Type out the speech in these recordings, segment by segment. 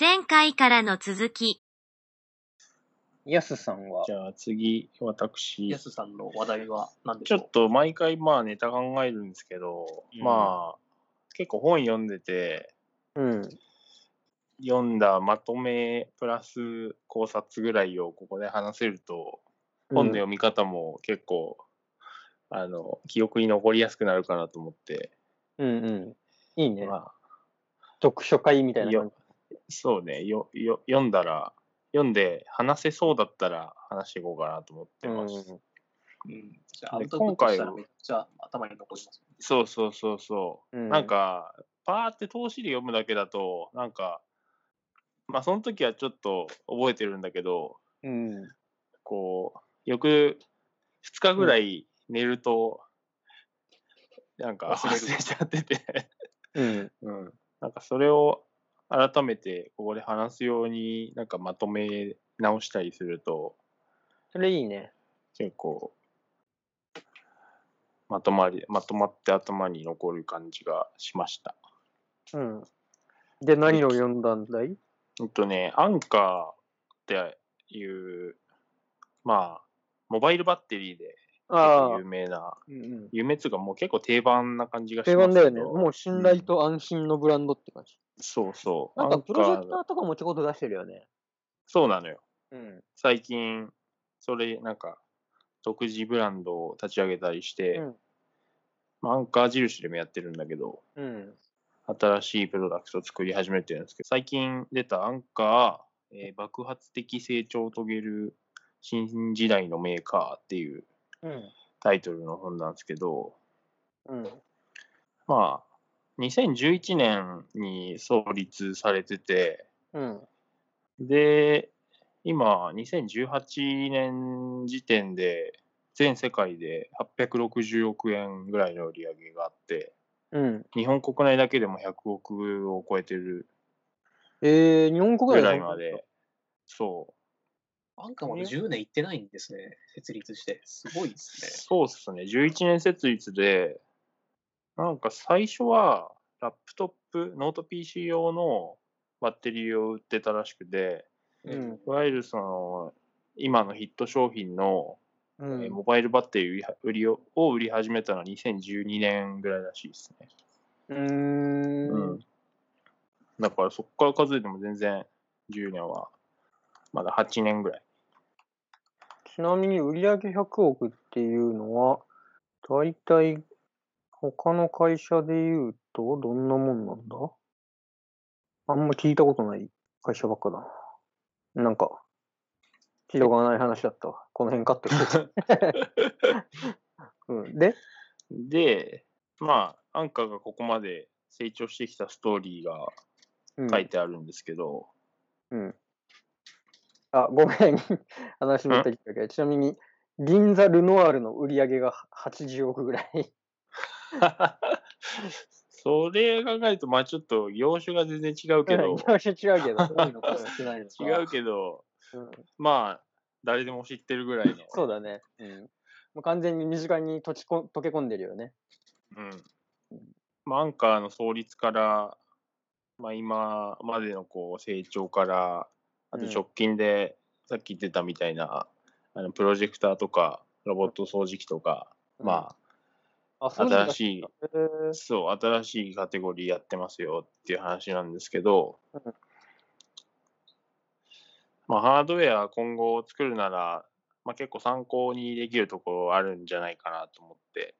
前回からの続き。やすさんは？じ、ゃあ次、私や、すさんの話題は何でしちょょうっと毎回まあネタ考えるんですけど、うんまあ、結構本読んでて、うん。読んだまとめプラス考察ぐらいをここで話せると、本の読み方も結構、あの、記憶に残りやすくなるかなと思って、うんうん。いいね。まあ、読書会みたいな感そうね、よ、よ、読んだら、読んで話せそうだったら話していこうかなと思ってじ。ます。うん。じゃあ、今回はめっちゃ頭に残ります。そうそうそうそう。うんなんか、パーって通しで読むだけだと、なんか、まあその時はちょっと覚えてるんだけど、うん。うん。こう、よく2日ぐらい寝ると、なんか忘れる忘れちゃってて、うん。うん。なんかそれを改めてここで話すように、なんかまとめ直したりすると、それいいね。結構、まとまり、まとまって頭に残る感じがしました。うん。で、何を読んだんだい？えっとね、アンカーっていう、まあ、モバイルバッテリーで有。名な、うんうん。有名っていうかもう結構定番な感じがし定ますけど番だよね。もう信頼と安心のブランドって感じ。そうそう。なんかプロジェクターとかもちょこっと出してるよね。そうなのよ。うん。最近、それ、なんか、独自ブランドを立ち上げたりして、うんまあアンカー印でもやってるんだけど、うん。新しいプロダクトを作り始めてるんですけど、最近出たアンカー、えー爆発的成長を遂げる新時代のメーカーっていううん。タイトルの本なんですけど、うん。まあ、2011年に創立されてて、うん。で、今、2018年時点で、全世界で860億円ぐらいの売り上げがあって、うん。日本国内だけでも100億を超えてるえー、日本国ぐ内らいまで、そう、 Anker まで10年行ってないんですね。設立して。すごいですね。そうっすね。11年設立で、なんか最初はラップトップ、ノート PC 用のバッテリーを売ってたらしくて、うん。いわゆるその、今のヒット商品の、うえーん。モバイルバッテリー売りをを売り始めたのは2012年ぐらいらしいですね。うーん。うん。だからそこから数えても全然10年は、まだ8年ぐらい。ちなみに売上100億っていうのは、だいたい他の会社で言うとどんなもんなんだ？あんま聞いたことない会社ばっかだな。なんか、広がらない話だったわ。この辺カットして。うん、で、で、まあ、アンカーがここまで成長してきたストーリーがうん、書いてあるんですけど、うん。あ、ごめん。話持ってきたけど、ちなみに、銀座ルノワールの売り上げが80億ぐらい。それ考えると、まあちょっと業種が全然違うけど、業種違うけど、そういうのかもしれないのか 違うけど、うんまあ、誰でも知ってるぐらいの。そうだね。うん。もう完全に身近に溶ちこ溶け込んでるよね。うん。まあ、アンカーの創立から、まあ、今までのこう成長から、あとうん直近で、さっき言ってたみたいな、あのプロジェクターとか、ロボット掃除機とか、うなんだ新しい、そう、新しいカテゴリーやってますよっていう話なんですけどうん、まあ、ハードウェア今後作るなら、まあ、結構参考にできるところあるんじゃないかなと思って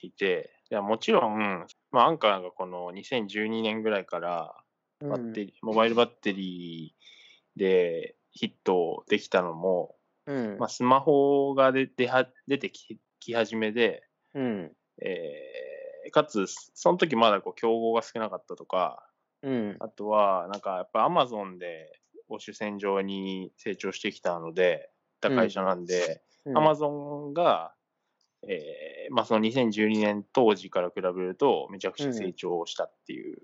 いて、いやもちろん、まあ、アンカーがこの2012年ぐらいからバッテリー、モバイルバッテリーでヒットできたのも、うん。まあ、スマホが出出は出てきき始めで、うん。えーかつ、その時まだこう競合が少なかったとか、うん。あとは、なんかやっぱアマゾンで保守線上に成長してきたので、た会社なんで、うんアマゾンが、えーまあその2012年当時から比べると、めちゃくちゃ成長したっていう。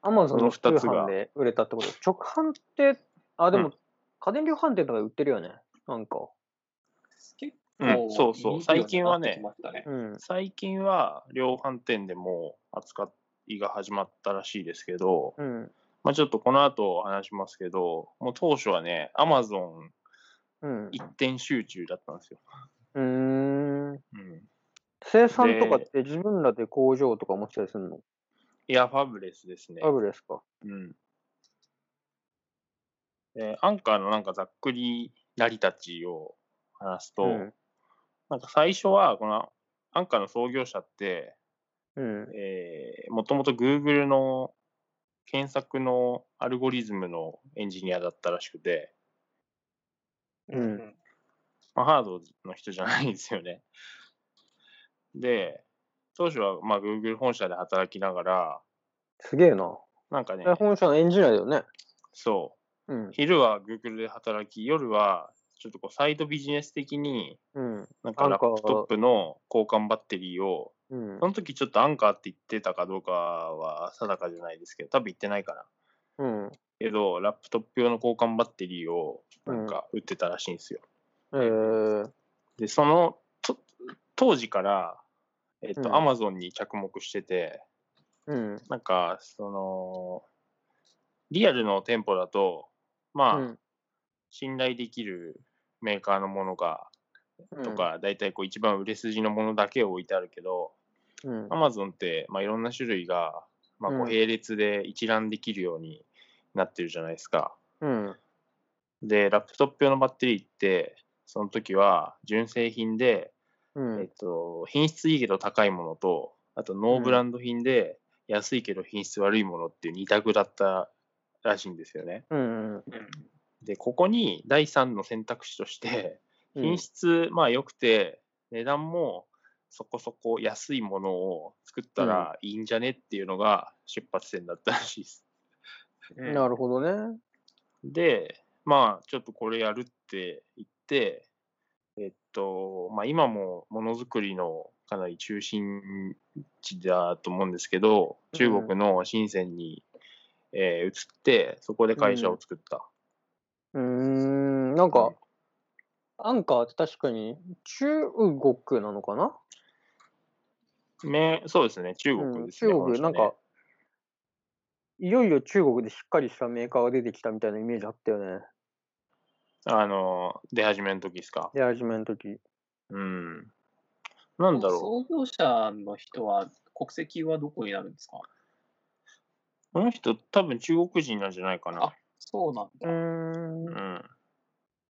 アマゾンの通その二つが販で売れたってこと？直販って、あ、でも、うん家電量販店とかで売ってるよね。なんか。結うん構、そうそう最近はねうん。最近は量販店でも扱いが始まったらしいですけど、うん。まあちょっとこの後話しますけど、もう当初はね、アマゾンうん。一点集中だったんですよ。うーん。うん。生産とかって自分らで工場とか持ってたりするの？いや、ファブレスですね。ファブレスか。うん。で、アンカーのなんかざっくり成り立ちを話すと、うんなんか最初は、このアンカーの創業者って、うん。えー、もともと Google の検索のアルゴリズムのエンジニアだったらしくて、うん。まあ、ハードの人じゃないんですよね。で、当初はまあ Google 本社で働きながら、すげえな。なんかねえ、本社のエンジニアだよね。そう、うん。昼は Google で働き、夜はちょっとこうサイドビジネス的に、うん。なんかラップトップの交換バッテリーを、うんそ。の時ちょっとアンカーって言ってたかどうかは定かじゃないですけど、多分言ってないかな。うん。けど、ラップトップ用の交換バッテリーをなんか売ってたらしいんですよ。えー、で、そのと当時から、えっと、うんアマゾンに着目してて、うん。なんか、その、リアルの店舗だと、まあ、うん信頼できるメーカーのものが、うんとか、大体こう一番売れ筋のものだけを置いてあるけど、うん。アマゾンって、まあ、いろんな種類が、まあ、こううん並列で一覧できるようになってるじゃないですか。うん。で、ラップトップ用のバッテリーって、その時は純正品で、うん。えっと、品質いいけど高いものと、あとノーブランド品で安いけど品質悪いものっていう二択だったらしいんですよね。うん。うん。で、ここに第三の選択肢として、品質、まあ良くて、値段もそこそこ安いものを作ったらいいんじゃねっていうのが出発点だったらしいです。うんなるほどね。で、まあ、ちょっとこれやるって言って、えっと、まあ今もものづくりのかなり中心地だと思うんですけど、中国の深センに、えー移って、そこで会社を作った。うーん。なんか、アンカーって確かに中国なのかな？めそうですね、中うん、国ですね。中国、本社ねなんか、いよいよ中国でしっかりしたメーカーが出てきたみたいなイメージあったよね。あの、出始めの時ですか？出始めの時。うん。なんだろ創業者の人は、国籍はどこになるんですか？う。この人、多分中国人なんじゃないかなあ。そうなんうだ。う。ん。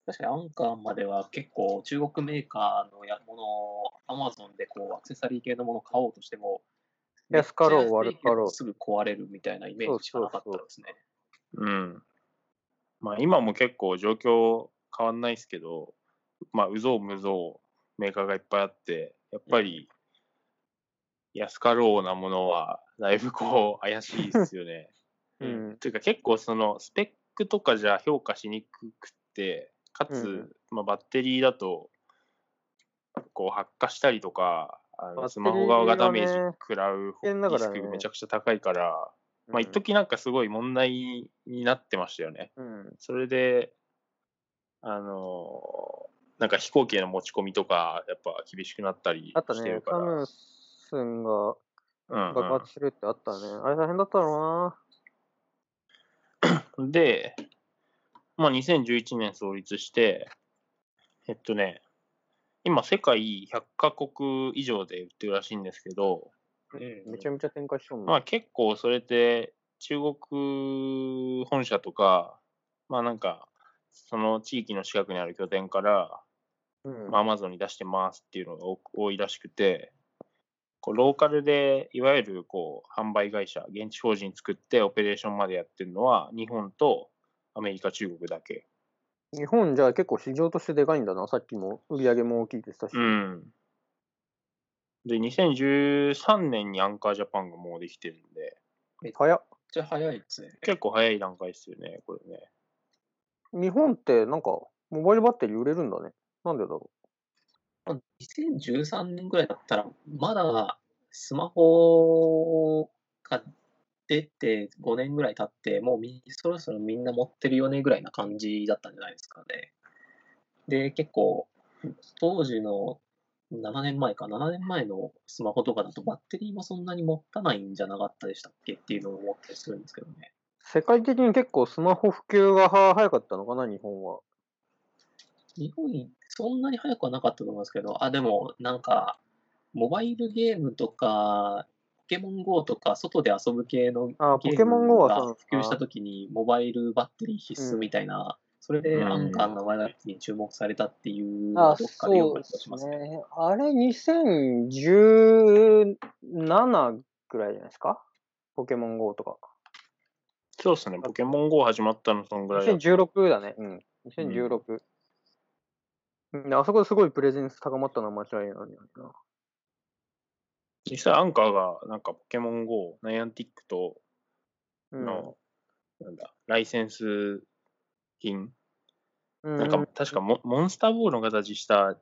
確かにアンカーまでは結構中国メーカーのやものを Amazon でこうアクセサリー系のものを買おうとしても、安かろう悪かろうすぐ壊れるみたいなイメージしかなかったですね。うん。まあ今も結構状況変わんないですけど、まあうぞうむぞうメーカーがいっぱいあって、やっぱり安かろうなものはだいぶこう怪しいですよね。うん。というか結構そのスペックとかじゃ評価しにくくて、かつ、うんまあ、バッテリーだとこう発火したりとか、あのスマホ側がダメージ食らうリスクがめちゃくちゃ高いから、まあ一時なんかすごい問題になってましたよね。うん。それで、あのなんか飛行機への持ち込みとか、やっぱ厳しくなったりあったねしてる。から。サムスンがうんうん爆発するってあったね。あれ大変だったろで、まあ、2011年創立して、えっとね、今世界100カ国以上で売ってるらしいんですけど、うな。めちゃめちゃ展開しとんの。まあ結構それって中国本社とか、まあなんか、その地域の近くにある拠点から、うんまあ、アマゾンに出してますっていうのが多多いらしくて、こうローカルでいわゆるこう販売会社、現地法人作ってオペレーションまでやってるのは日本とアメリカ、中国だけ。日本じゃ結構市場としてでかいんだな。さっきも売り上げも大きいって言ってたし。うん。で、2013年にアンカージャパンがもうできてるんで、早っ。めっちゃ早いですね。結構早い段階ですよね、これね。日本ってなんか、モバイルバッテリー売れるんだね。なんでだろまあ2013年ぐらいだったら、まだスマホが出て5年ぐらい経って、もうみそろそろみんな持ってるよねぐらいな感じだったんじゃないですかね。で、結構、当時の7年前か、7年前のスマホとかだとバッテリーもそんなに持たないんじゃなかったでしたっけっていうのを思ったりするんですけどね。世界的に結構スマホ普及がは早かったのかな、日本は。日本にそんなに早くはなかったと思うんですけど、あ、でもなんか、モバイルゲームとか、ポケモン GO とか、外で遊ぶ系のゲあ、ポケモンームが普及したときに、モバイルバッテリー必須みたいな、それでうんアンカーの名前がに注目されたっていうのどっかで読そうでむ気がしますすね。ね。あれ、2017ぐらいじゃないですか？ポケモン GO とか。そうですね、ポケモン GO 始まったのそんぐらいだった。2016だね。うん。2016。うん、あそこですごいプレゼンス高まったのは間違いないな。実際アンカーがなんかポケモン GO、ナイアンティックとうん。の、なんだ、ライセンス品、うん、なんか確かモモンスターボールの形した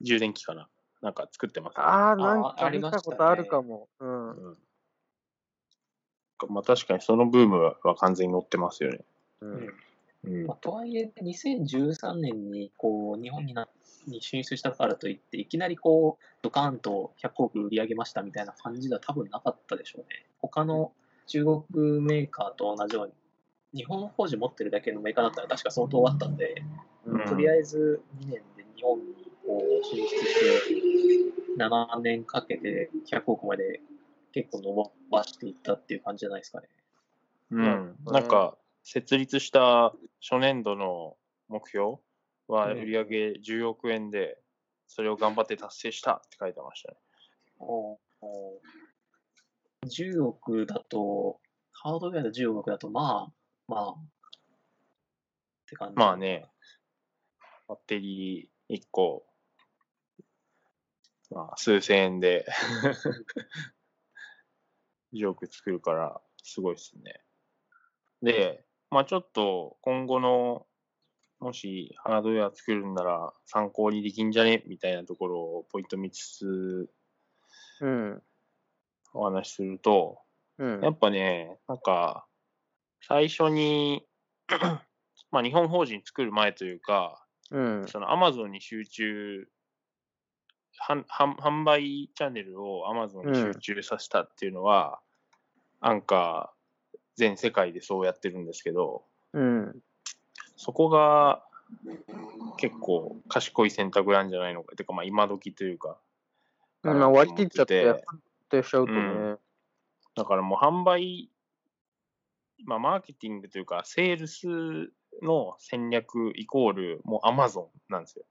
充電器かな。なんか作ってます、ね。ああ、なんあか見ありましたことあるかも。うん。うんまあ確かにそのブームは完全に乗ってますよね。うんうんまあ、とはいえ、2013年にこう日本になに進出したからといって、いきなりこうドカーンと100億売り上げましたみたいな感じでは多分なかったでしょうね。他の中国メーカーと同じように、日本法人持ってるだけのメーカーだったら確か相当あったんで、うんとりあえず2年で日本にこう進出して、7年かけて100億まで結構伸ばしていったっていう感じじゃないですかね。うんうんなんか、設立した初年度の目標はうん売上10億円で、それを頑張って達成したって書いてましたね。お10億だと、ハードウェアで10億だと、まあ、まあ、って感じ。まあ。ね、バッテリー1個、まあ、数千円で 10億作るから、すごいですね。で、まあちょっと今後の、もしハードウェア作るんなら参考にできんじゃねみたいなところをポイント見つつうん。お話しすると、うん。やっぱね、なんか、最初に、まあ日本法人作る前というか、うん。そのアマゾンに集中、販販販売チャンネルをアマゾンに集中させたっていうのは、アンカー全世界でそうやってるんですけど、うん。そこが結構賢い選択なんじゃないのか。てかまあ今時というか。まあ割り切っちゃって、思やってしちゃうとね。うんだからもう販売、まあマーケティングというか、セールスの戦略イコールもうアマゾンなんですよ。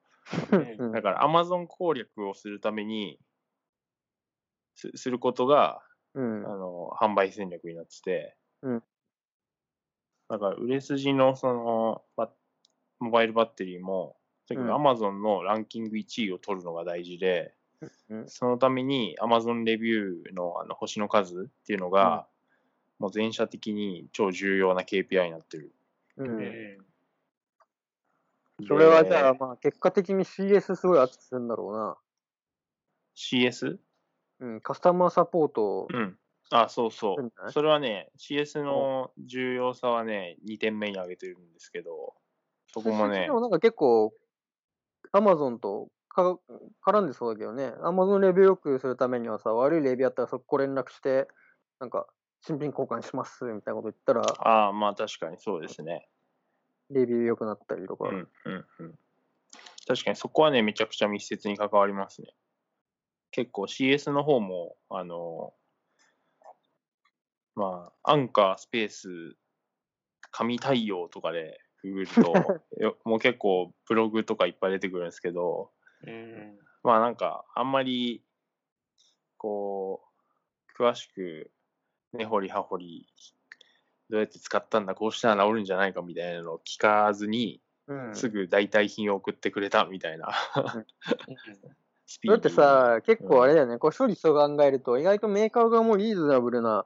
うんだからアマゾン攻略をするためにすすることが、うんあ。の販売戦略になってて、うんだから売れ筋のそのバモバイルバッテリーも、とにかくゾンのランキング1位を取るのが大事で、うんそのためにアマゾンレビューのあの星の数っていうのが、もう全社的に超重要な KPI になってる。うん。それはじゃあ、でまあ、結果的に CS すごい熱くするんだろ CS? うな。うん。カスタマーサポート。うん。あ、そうそそうそれはね、CS の重要さはね、2点目に挙げてるんですけど、そこもねで、もなんか結構、アマゾンとか絡んでそうだけどね。アマゾンレビュー良くするためにはさ、悪いレビューあったらそこ連絡して、なんか、新品交換しますみたいなこと言ったら、ああ、まあ確かにそうですね。レビュー良くなったりとか。うん、うん、うん。確かにそこはね、めちゃくちゃ密接に関わりますね。結構 CS の方も、あの、まあ、アンカースペース、紙対応とかでググると、よもう結構ブログとかいっぱい出てくるんですけど、うん。まあなんか、あんまり、こう、詳しく、根掘り葉掘り、どうやって使ったんだ、こうしたら治るんじゃないかみたいなのを聞かずに、うん。すぐ代替品を送ってくれたみたいな、だってさ、結構あれだよね、こう処理と考えると、意外とメーカー側もリーズナブルな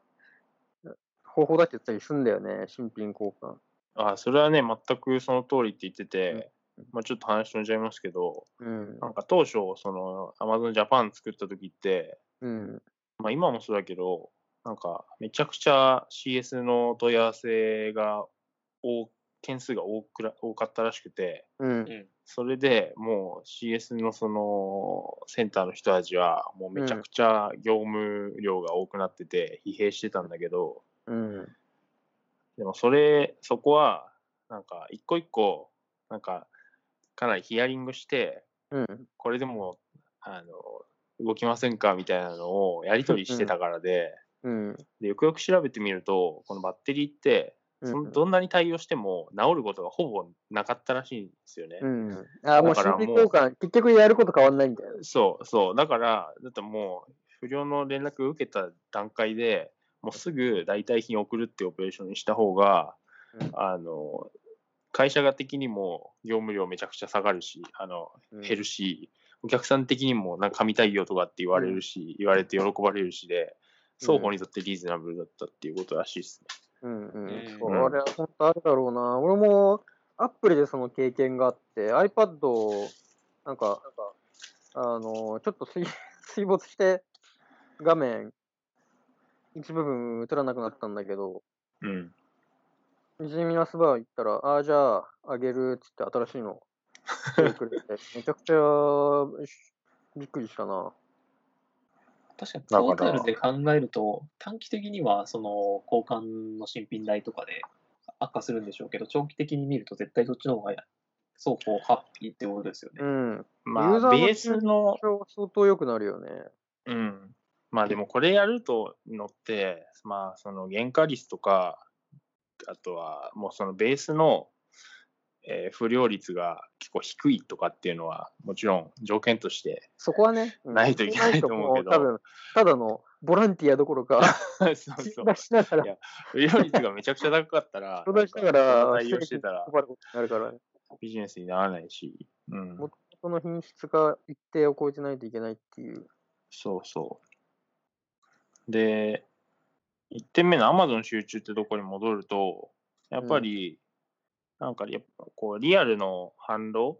方法だって言ったりするんだよね、新品交換。あ、それはね、全くその通りって言ってて、まあちょっと話飛んじゃいますけど、うん。なんか当初、その、Amazon Japan 作った時って、うん。まあ今もそうだけど、なんかめちゃくちゃ CS の問い合わせが多件数が多くら多かったらしくて、うん。それでもう CS のそのセンターの人たちはもうめちゃくちゃ業務量が多くなってて疲弊してたんだけど、うん。でもそれ、そこは、なんか一個一個、なんか、かなりヒアリングして、うん。これでも、あの、動きませんかみたいなのをやり取りしてたからで、うん。でよくよく調べてみると、このバッテリーって、そのどんなに対応しても治ることがほぼなかったらしいんですよね。うん。あもう心理交換、結局やること変わんないんだよ。そうそう。だから、だってもう、不良の連絡を受けた段階で、もうすぐ代替品を送るっていうオペレーションにした方が、うんあの、会社が的にも業務量めちゃくちゃ下がるし、あの、うん。減るし、お客さん的にもなんか神対応とかって言われるし、言われて喜ばれるしで、双方にとってリーズナブルだったっていうことらしいですね。うんうん。れは本当あるだろうな。俺もアップルでその経験があって、iPad をなんか、あの、ちょっと水水没して画面一部分映らなくなったんだけど、うん。ジミナスバー行ったら、ああ、じゃあ、あげるっつって新しいのくれて、めちゃくちゃしびっくりしたな。確かにだからトータルで考えると、短期的にはその交換の新品代とかで悪化するんでしょうけど、長期的に見ると絶対そっちの方が双方ハッピーってことですよね。うん。まあ、ユーザーのベースの、相当良くなるよね。うん。まあでもこれやるとのって、まあその原価率とか、あとはもうそのベースの、えー不良率が結構低いとかっていうのはもちろん条件として、そこはね、うんないといけないと思うけど多分、ただのボランティアどころか、そうそう。出しながら不良率がめちゃくちゃ高かったら、相談しながら、か対応してたらなるから、ビジネスにならないし、うん。もその品質が一定を超えてないといけないっていう。そうそう。で、1点目の Amazon 集中ってとこに戻ると、やっぱり、なんかやっぱこうリアルの販路、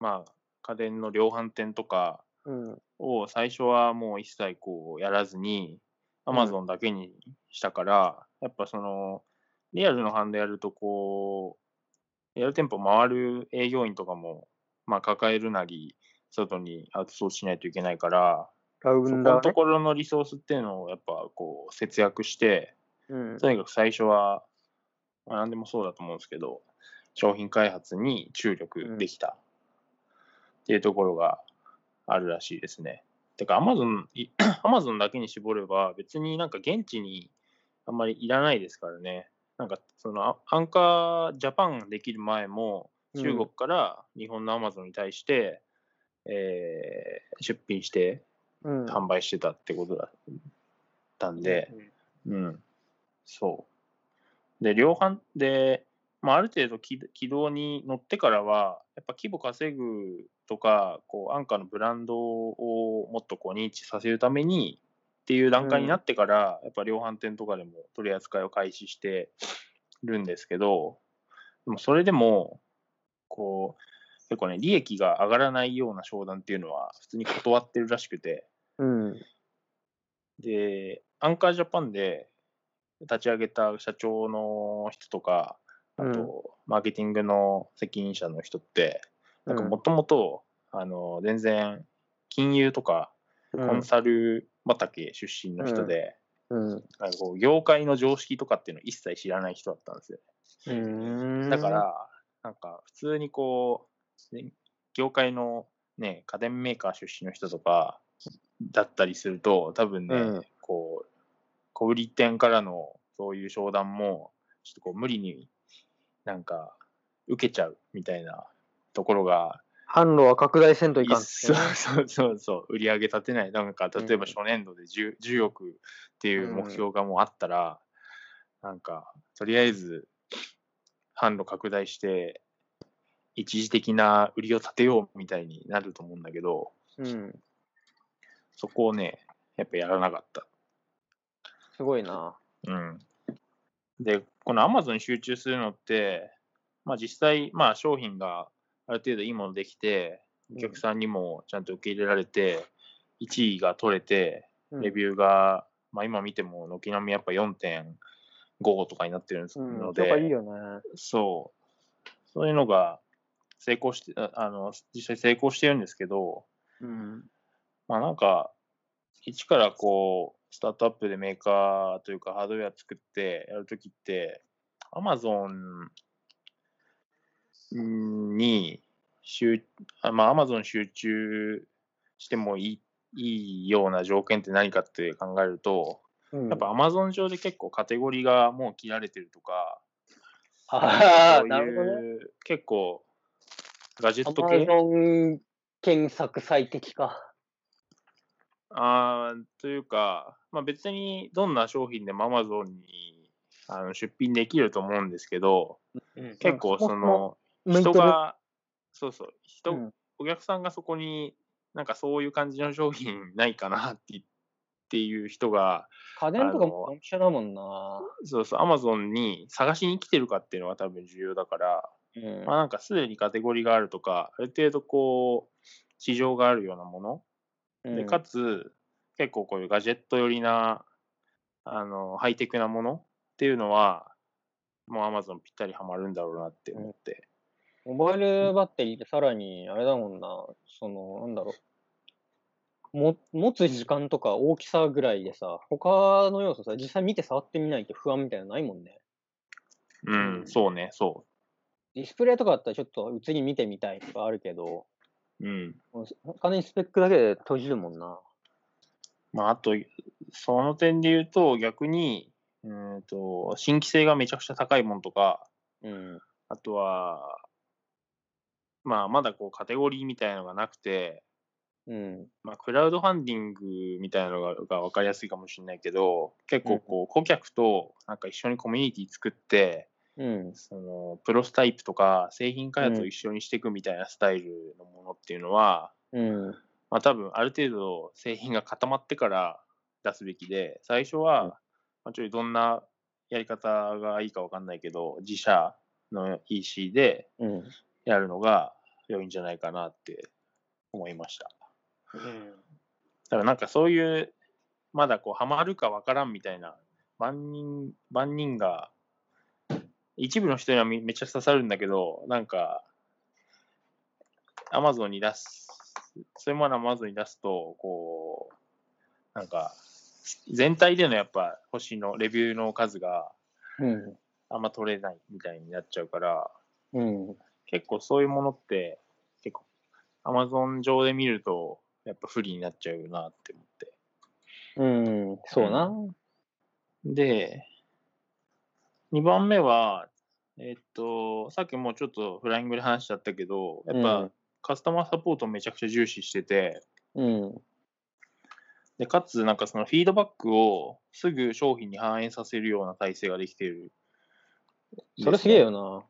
まあ、家電の量販店とかうん。を最初はもう一切こうやらずに、Amazon だけにしたから、やっぱその、リアルの販路やるとこう、リアル店舗回る営業員とかも、まあ抱えるなり、外にアウトソースしないといけないから、ラウそこ。のところのリソースっていうのをやっぱこう節約して、うん。とにかく最初は、まあ、何でもそうだと思うんですけど、商品開発に注力できたっていうところがあるらしいですね。てか、Amazon、い Amazon だけに絞れば、別になんか現地にあんまりいらないですからね。なんか、その、あアンカージャパンできる前も、中国から日本の Amazon に対して、えー出品してうん。販売してたってことだったんで、うん、そう。で、量販で、まあ、ある程度軌軌道に乗ってからは、やっぱ規模稼ぐとか、こう、安価のブランドをもっとこう認知させるためにっていう段階になってから、やっぱ量販店とかでも取り扱いを開始してるんですけど、でもそれでも、こう、結構ね、利益が上がらないような商談っていうのは普通に断ってるらしくて、うん。で、アンカージャパンで立ち上げた社長の人とか、あと、うんマーケティングの責任者の人って、なんかもともと、あの、全然、金融とか、うん、コンサル畑出身の人で、うん。なんかこう業界の常識とかっていうのを一切知らない人だったんですよ。うん。だか、ら、なんか普通にこう、ね業界のね、家電メーカー出身の人とかだったりすると、多分ね、うんこう、小売店からのそういう商談も、ちょっとこう無理になんか受けちゃうみたいなところが、販路は拡大せんといかんってそうね。そうそうそう、売り上げ立てない、なんか例えば初年度で 10, 10億っていう目標がもうあったら、なんか、とりあえず販路拡大して、一時的な売りを立てようみたいになると思うんだけど、うん。そこをね、やっぱやらなかった。すごいな。うん。で、この Amazon に集中するのって、まあ実際、まあ商品がある程度いいものできて、お客さんにもちゃんと受け入れられて、1位が取れて、うんレビューが、まあ今見ても軒並みやっぱ4.5とかになってるうん。のやっぱいいで、よね。そう。そういうのが成功して、ああの、実際成功してるんですけど、うん。まあなんか、一からこう、スタートアップでメーカーというかハードウェア作ってやるときって、アマゾンに集、あまあ、アマゾン集中してもいいいいような条件って何かって考えると、うんやっぱアマゾン上で結構カテゴリーがもう切られてるとか、ああ、なるほどね。結構ガジェアット系？マゾン検索最適か。あーというか、まあ、別にどんな商品でもアマゾンにあの出品できると思うんですけど、うん結構その人が、そうそう、人、うん。お客さんがそこになんかそういう感じの商品ないかなってっていう人が、家電とかもドンピシャだもんな。そうそう、アマゾンに探しに来てるかっていうのが多分重要だから、うん。まあなんかすでにカテゴリーがあるとか、ある程度こう、市場があるようなもの、で、かつ、結構こういうガジェット寄りな、あの、ハイテクなものっていうのは、もう Amazon ぴったりハマるんだろうなって思って。モバイルバッテリーってさらに、あれだもんな、その、なんだろう。も持つ時間とか大きさぐらいでさ、他の要素さ、実際見て触ってみないと不安みたいなのないもんね。うん、そうね、そディスプレイとかだったらちょっと映り見てみたいとかあるけど、う。うん。完全にスペックだけで閉じるもんな。まあ、あと、その点で言うと、逆に、うーんと、新規性がめちゃくちゃ高いものとか、うん。あとは、まあ、まだこう、カテゴリーみたいのがなくて、うん。まあ、クラウドファンディングみたいなのがが分かりやすいかもしれないけど、結構こう、顧客となんか一緒にコミュニティ作って、うん。そのプロスタイプとか製品開発を一緒にしていくみたいなスタイルのものっていうのは、うん。まあ、多分ある程度製品が固まってから出すべきで、最初は、うんまあ、ちょいどんなやり方がいいか分かんないけど、自社の EC でうん。やるのが良いんじゃないかなって思いました。うんだからなんかそういう、まだこう、ハマるかわからんみたいな、万人、万人が、一部の人にはめめっちゃ刺さるんだけど、なんか、アマゾンに出す、そういうものをアマゾンに出すと、こう、なんか、全体でのやっぱ星のレビューの数がうん。あんま取れないみたいになっちゃうから、うん。結構そういうものって、結構、アマゾン上で見ると、やっぱ不利になっちゃうなって思って。うん。そうな。で、2番目は、えっと、さっきもうちょっとフライングで話しちゃったけど、やっうぱんカスタマーサポートめちゃくちゃ重視してて、うん。で、かつなんかそのフィードバックをすぐ商品に反映させるような体制ができてる。それすげえよな。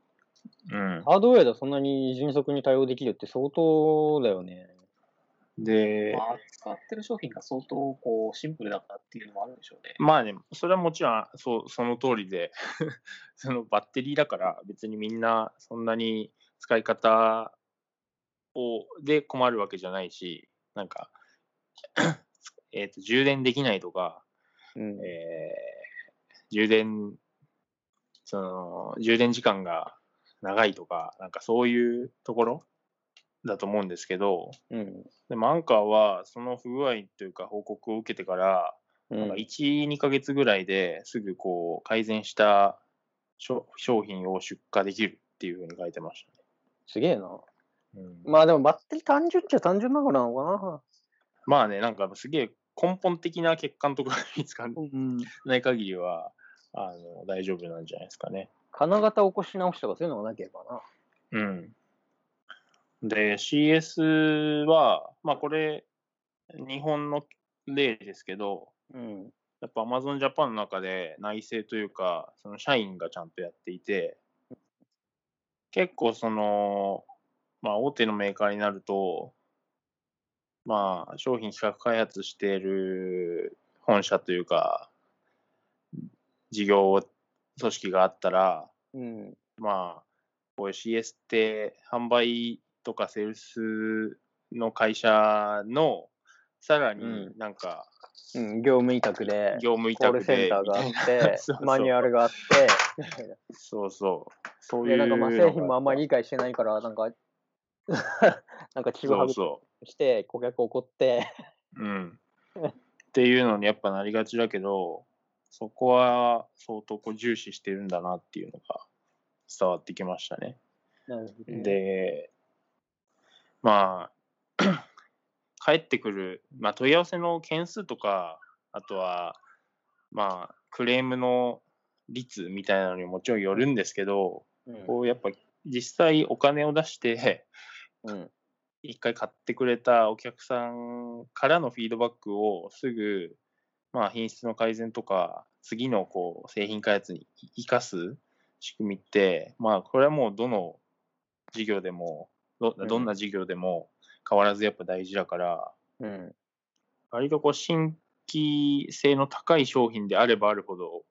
うん。ハードウェアでそんなに迅速に対応できるって相当だよね。で、まあ、使ってる商品が相当こうシンプルだからっていうのもあるんでしょうね。まあね、それはもちろんそうその通りで、そのバッテリーだから別にみんなそんなに使い方をで困るわけじゃないし、なんか、えっと充電できないとか、うん。えー充電、その、充電時間が長いとか、なんかそういうところだと思うんですけど、うん。でもアンカーはその不具合というか報告を受けてから、うんなんか1、2ヶ月ぐらいですぐこう改善した商商品を出荷できるっていうふうに書いてましたね。すげえな。うんまあでもバッテリー単純っちゃ単純なのかな。まあね、なんかすげえ根本的な欠陥とかが見つかんうん。ない限りはあの大丈夫なんじゃないですかね。金型起こし直しとかそういうのがなければな。うん。で、CS は、まあこれ、日本の例ですけど、うん。やっぱ Amazon Japan の中で内政というか、その社員がちゃんとやっていて、結構その、まあ大手のメーカーになると、まあ商品企画開発している本社というか、事業組織があったら、うん。まあ、こういう CS って販売とかセールスの会社の、さらにうんなんか、うん、業務委託で、業務委コール託でセンターがあってなそうそうマニュアルがあって、そうそう。そういで、うなんかまあ製品もあんまりり理解してないから、なんか、なんかちぐそはぐうそして、顧客怒って、う。うん。っていうのにやっぱなりがちだけど、そこは相当こう重視してるんだなっていうのが伝わってきましたね。で、まあ、返ってくる、まあ、問い合わせの件数とか、あとは、まあ、クレームの率みたいなのにもちろんよるんですけど、うんこうやっぱ実際お金を出して、うん。一回買ってくれたお客さんからのフィードバックをすぐ、まあ、品質の改善とか、次のこう製品開発に生かす仕組みって、まあ、これはもうどの事業でも、どうんどんな事業でも変わらずやっぱ大事だから、うん。割とこう新規性の高い商品であればあるほど、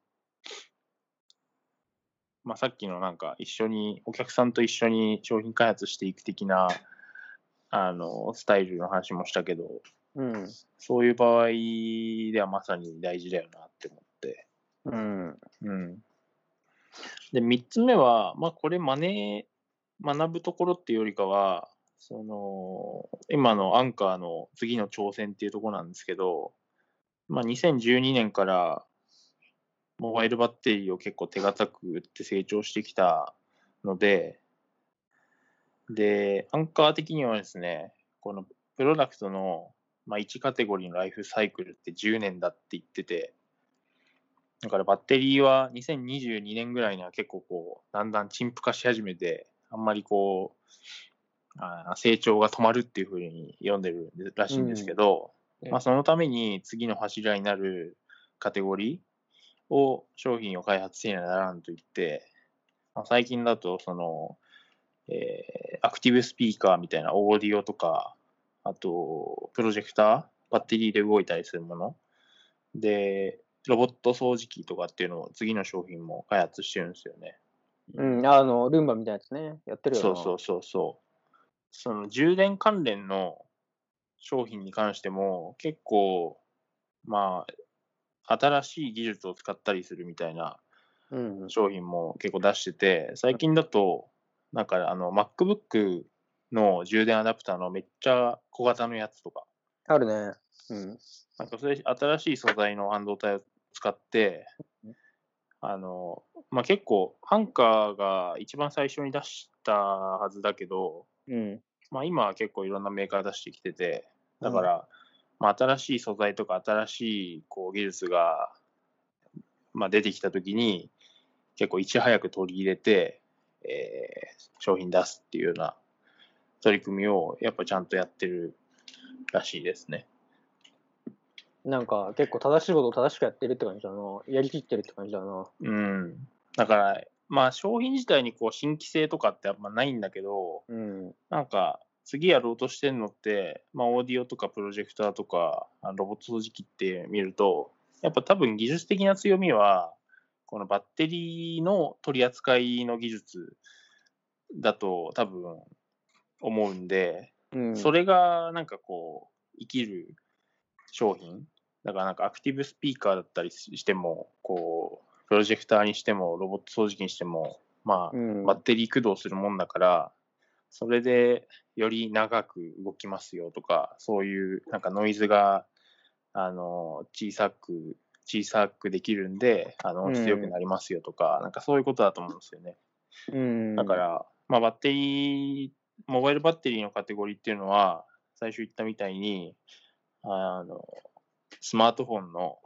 まあ、さっきのなんか一緒に、お客さんと一緒に商品開発していく的な、あの、スタイルの話もしたけど、うん。そういう場合ではまさに大事だよなって思って。うん。うん。で、三つ目は、まあこれ真似、学ぶところっていうよりかは、その、今のアンカーの次の挑戦っていうところなんですけど、まあ2012年からモバイルバッテリーを結構手堅く売って成長してきたので、で、アンカー的にはですね、このプロダクトの、まあ、1カテゴリーのライフサイクルって10年だって言ってて、だからバッテリーは2022年ぐらいには結構こう、だんだん陳腐化し始めて、あんまりこう、あー成長が止まるっていうふうに読んでるらしいんですけど、うんまあそのために次の柱になるカテゴリーを商品を開発せねばならんと言って、まあ、最近だとその、えーアクティブスピーカーみたいなオーディオとか、あと、プロジェクター、バッテリーで動いたりするもの。で、ロボット掃除機とかっていうのを次の商品も開発してるんですよね。うん。あの、ルンバみたいなやつね。やってるよな。そうそうそうそう。その充電関連の商品に関しても結構、まあ、新しい技術を使ったりするみたいな。商品も結構出してて、最近だと、なんかあの、MacBook の充電アダプターのめっちゃ小型のやつとか、あるね。うん。なんかそれ新しい素材の半導体を使って、あの、まあ、結構、ハンカーが一番最初に出したはずだけど、うん。まあ、今は結構いろんなメーカー出してきてて、だから、まあ、新しい素材とか新しいこう技術が、まあ、出てきたときに、結構いち早く取り入れて、えー商品出すっていうような取り組みをやっぱちゃんとやってるらしいですね。なんか、結構正しいことを正しくやってるって感じだな。やりきってるって感じだな。うん。だから、まあ商品自体にこう新規性とかってあんまないんだけど、うん。なんか次やろうとしてるのって、まあオーディオとかプロジェクターとかロボット掃除機って見ると、やっぱ多分技術的な強みは、このバッテリーの取り扱いの技術だと多分思うんで、うん。それがなんかこう、生きる商品。だからなんかアクティブスピーカーだったりしても、こう、プロジェクターにしても、ロボット掃除機にしても、まあ、うん。バッテリー駆動するもんだから、それでより長く動きますよとか、そういうなんかノイズが、あの、小さく、小さくできるんで、あの、音質良くなりますよとか、なんかそういうことだと思うんですよね。うん。だから、まあ、バッテリー、モバイルバッテリーのカテゴリーっていうのは、最初言ったみたいに、あの、スマートフォンの、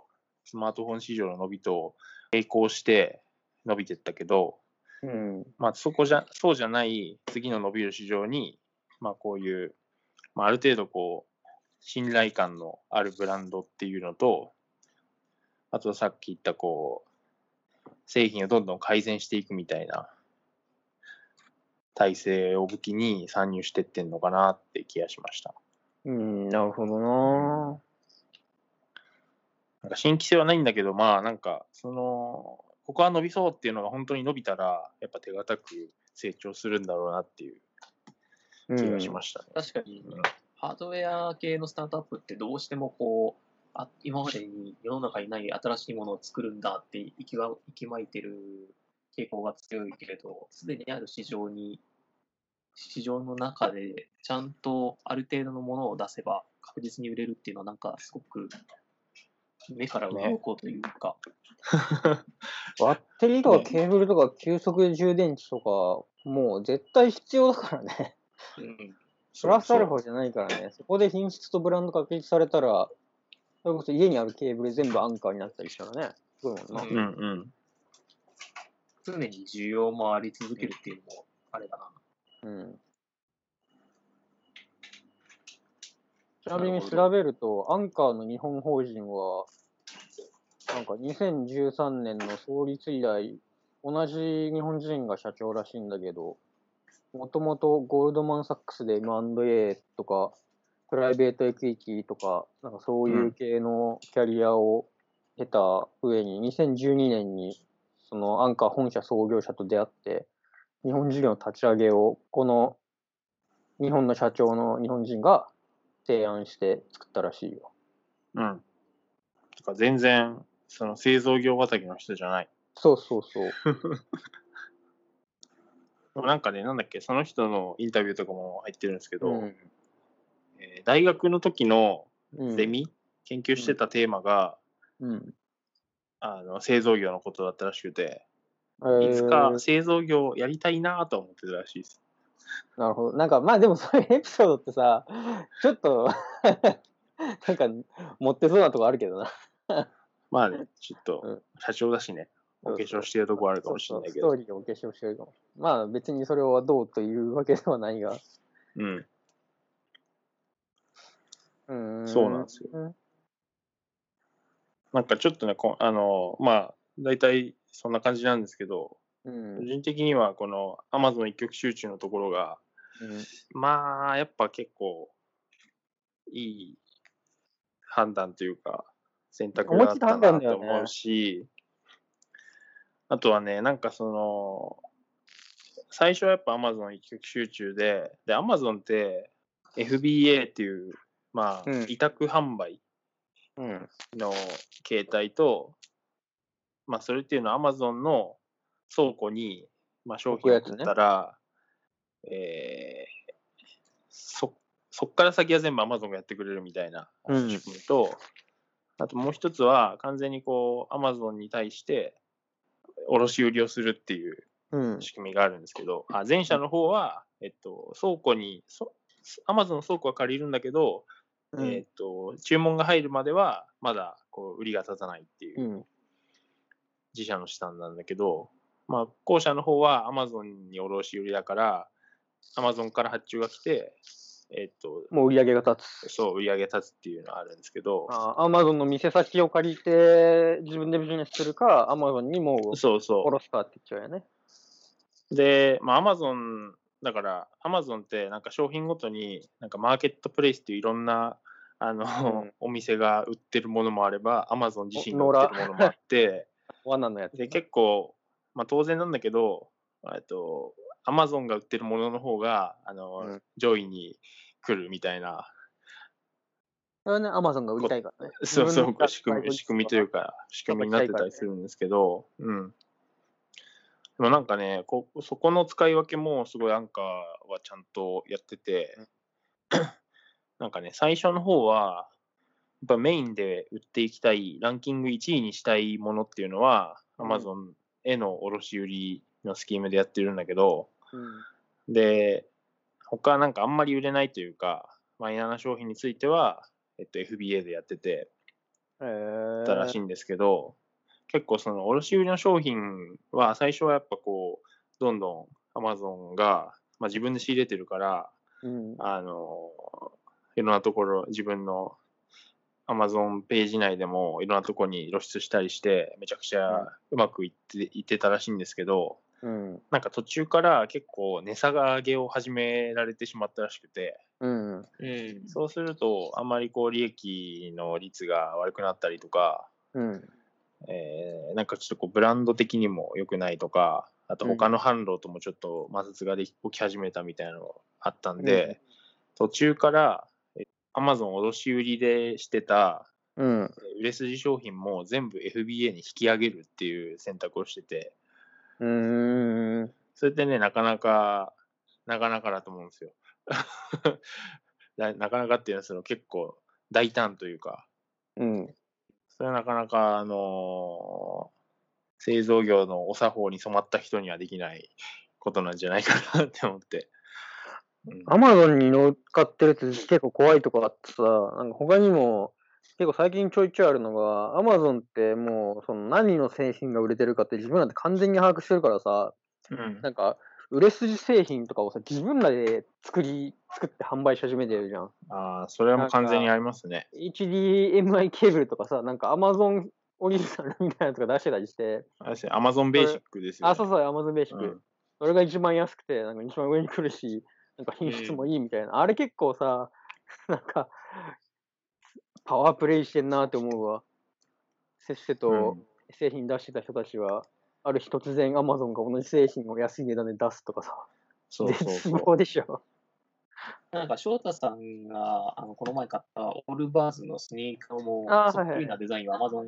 スマートフォン市場の伸びと並行して伸びてったけど、うん。まあ、そこじゃ、そうじゃない次の伸びる市場に、まあ、こういう、まあ、ある程度こう、信頼感のあるブランドっていうのと、あとさっき言ったこう、製品をどんどん改善していくみたいな体制を武器に参入してってんのかなって気がしました。うん。なるほどな。なんか新規性はないんだけど、まあなんか、その、ここは伸びそうっていうのが本当に伸びたら、やっぱ手堅く成長するんだろうなっていううん。気がしましたね。確かにうんハードウェア系のスタートアップってどうしてもこう、あ今までに世の中にない新しいものを作るんだって息が息巻いてる傾向が強いけれど、すでにある市場に、市場の中でちゃんとある程度のものを出せば確実に売れるっていうのはなんかすごく目から鱗というか、バッテリーとかケーブルとか急速充電器とか、もう絶対必要だからね。うん、プラスアルファじゃないからね。そこで品質とブランド確立されたら、それこそ家にあるケーブル全部アンカーになったりしたらね。すごいもんな。ううんうん。常に需要もあり続けるっていうのも、あれだな。うん。ちなみに調べると、アンカーの日本法人は、なんか2013年の創立以来、同じ日本人が社長らしいんだけど、もともとゴールドマン・サックスで M&A とか、プライベートエクイティとか、なんかそういう系のキャリアを経た上に、2012年にそのアンカー本社創業者と出会って、日本事業の立ち上げを、この日本の社長の日本人が提案して作ったらしいよ。うん。とか全然、その製造業畑の人じゃない。そうそうそう。なんかね、なんだっけ、その人のインタビューとかも入ってるんですけど、うんえー大学の時のうんゼミ、研究してたテーマが、うん。あの製造業のことだったらしくて、えいつかー製造業やりたいなとは思ってたらしいです。なるほど。なんか、まあでもそういうエピソードってさ、ちょっと、なんか、持ってそうなとこあるけどな。まあね、ちょっうとん社長だしね、お化粧してるとこあるかもしれないけど。そうそうストーリーをお化粧してるかも。まあ別にそれはどうというわけではないが。うん。うーんそうなんですよ。なんかちょっとね、こあの、まあ、大体そんな感じなんですけど、うん。個人的にはこの Amazon 一極集中のところが、うんまあ、やっぱ結構いい判断というか、選択だったなと思うし、あとはね、なんかその、最初はやっぱ Amazon 一極集中で、で、Amazon って FBA っていう、まあ、うん委託販売うん。の形態と、まあ、それっていうのは Amazon の倉庫に、まあ、商品を送ったら、えーそ、そっから先は全部 Amazon がやってくれるみたいなうん仕組みと、あともう一つは完全にこう Amazon に対して卸売りをするっていううん。仕組みがあるんですけど、あ前者の方は、えっと、倉庫に、そ Amazon の倉庫は借りるんだけど、うんえっと、注文が入るまでは、まだこう売りが立たないっていううん自社の資産なんだけど、まあ、後者の方は Amazon に卸売りだから、Amazon から発注が来て、えっと、もう売り上げが立つ。そう、売り上げ立つっていうのがあるんですけど、あアマゾンの店先を借りて、自分でビジネスするか、アマゾンにもうそうそ卸すかって言っちゃうよね。う。で、まあ、Amazon、だから、Amazon ってなんか商品ごとに、なんかマーケットプレイスっていういろんな、あの、うんお店が売ってるものもあれば、Amazon 自身が売ってるものもあって、罠のやつ。で、結構、まあ当然なんだけど、えっと、アマゾンが売ってるものの方が、あの、うん上位に来るみたいな、それはね、アマゾンが売りたいからね。そうそう仕組み、仕組みというか、仕組みになってたりするんですけど、うん。でもなんかね、こそこの使い分けもすごいアンカーはちゃんとやってて、なんかね、最初の方は、やっぱメインで売っていきたい、ランキング1位にしたいものっていうのは、うん Amazon への卸売りのスキームでやってるんだけど、うん。で、他なんかあんまり売れないというか、マイナーな商品については、えっと、FBA でやってて、へー。たらしいんですけど、結構その卸売りの商品は最初はやっぱこう、どんどん Amazon が、まあ、自分で仕入れてるから、うん。あの、いろんなところ、自分の Amazon ページ内でもいろんなところに露出したりして、めちゃくちゃうまくいっていってたらしいんですけど、うん。なんか途中から結構値下げを始められてしまったらしくて、うん。うん。そうするとあんまりこう利益の率が悪くなったりとか、うん。えーなんかちょっとこうブランド的にも良くないとか、あと他の販路ともちょっと摩擦ができ起き始めたみたいなのがあったんで、途中からえ Amazon 卸売りでしてたうん。売れ筋商品も全部 FBA に引き上げるっていう選択をしてて、うーん。それってね、なかなか、なかなかだと思うんですよ。ななかなかっていうのはその結構大胆というか、うん。それはなかなか、あのー製造業のお作法に染まった人にはできないことなんじゃないかなって思って。うんアマゾンに乗っかってるって結構怖いとこあってさ、なんか他にも結構最近ちょいちょいあるのが、アマゾンってもうその何の製品が売れてるかって自分らって完全に把握してるからさ、うんなんか売れ筋製品とかをさ、自分らで作り、作って販売し始めてるじゃん。ああ、それはもう完全にありますね。HDMI ケーブルとかさ、なんか Amazon オリジナルみたいなのとか出してたりして、アマゾンベーシックですよ、ね。あ、そうそう、Amazon ベーシック。うんそれが一番安くて、なんか一番上に来るし、なんか品質もいいみたいな。あれ結構さ、なんか、パワープレイしてんなって思うわ。せっせとうん製品出してた人たちは、ある日突然 Amazon が同じ製品を安い値段で出すとかさ、そうそう絶そう。望でしょ。なんか翔太さんがあのこの前買ったオールバーズのスニーカーもそっくりなデザインを Amazon,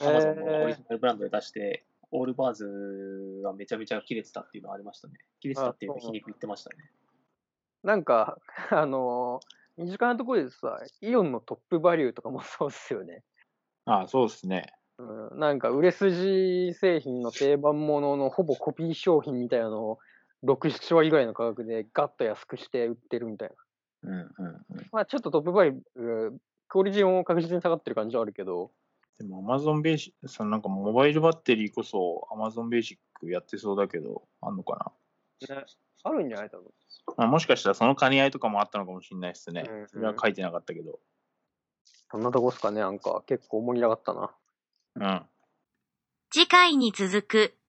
のオリジナルブランドで出して、オールバーズがめちゃめちゃ切れてたっていうのがありましたね。切れてたっていう皮肉言ってましたね。なんか、あのー身近なところでさ、イオンのトップバリューとかもそうっすよね。ああ、そうですね。うん、なんか売れ筋製品の定番もののほぼコピー商品みたいなのを6、7割ぐらいの価格でガッと安くして売ってるみたいな。うんうんうん。まあちょっとトップバリュー、クオリティも確実に下がってる感じはあるけど、でも、アマゾンベーシック、そのなんかモバイルバッテリーこそ、アマゾンベーシックやってそうだけど、あんのかね、あるんじゃない多分。な。まあ、もしかしたらその兼ね合いとかもあったのかもしれないですねうんうん。それは書いてなかったけど。そんなとこっすかね、なんか結構盛り上がったな。うん。次回に続く。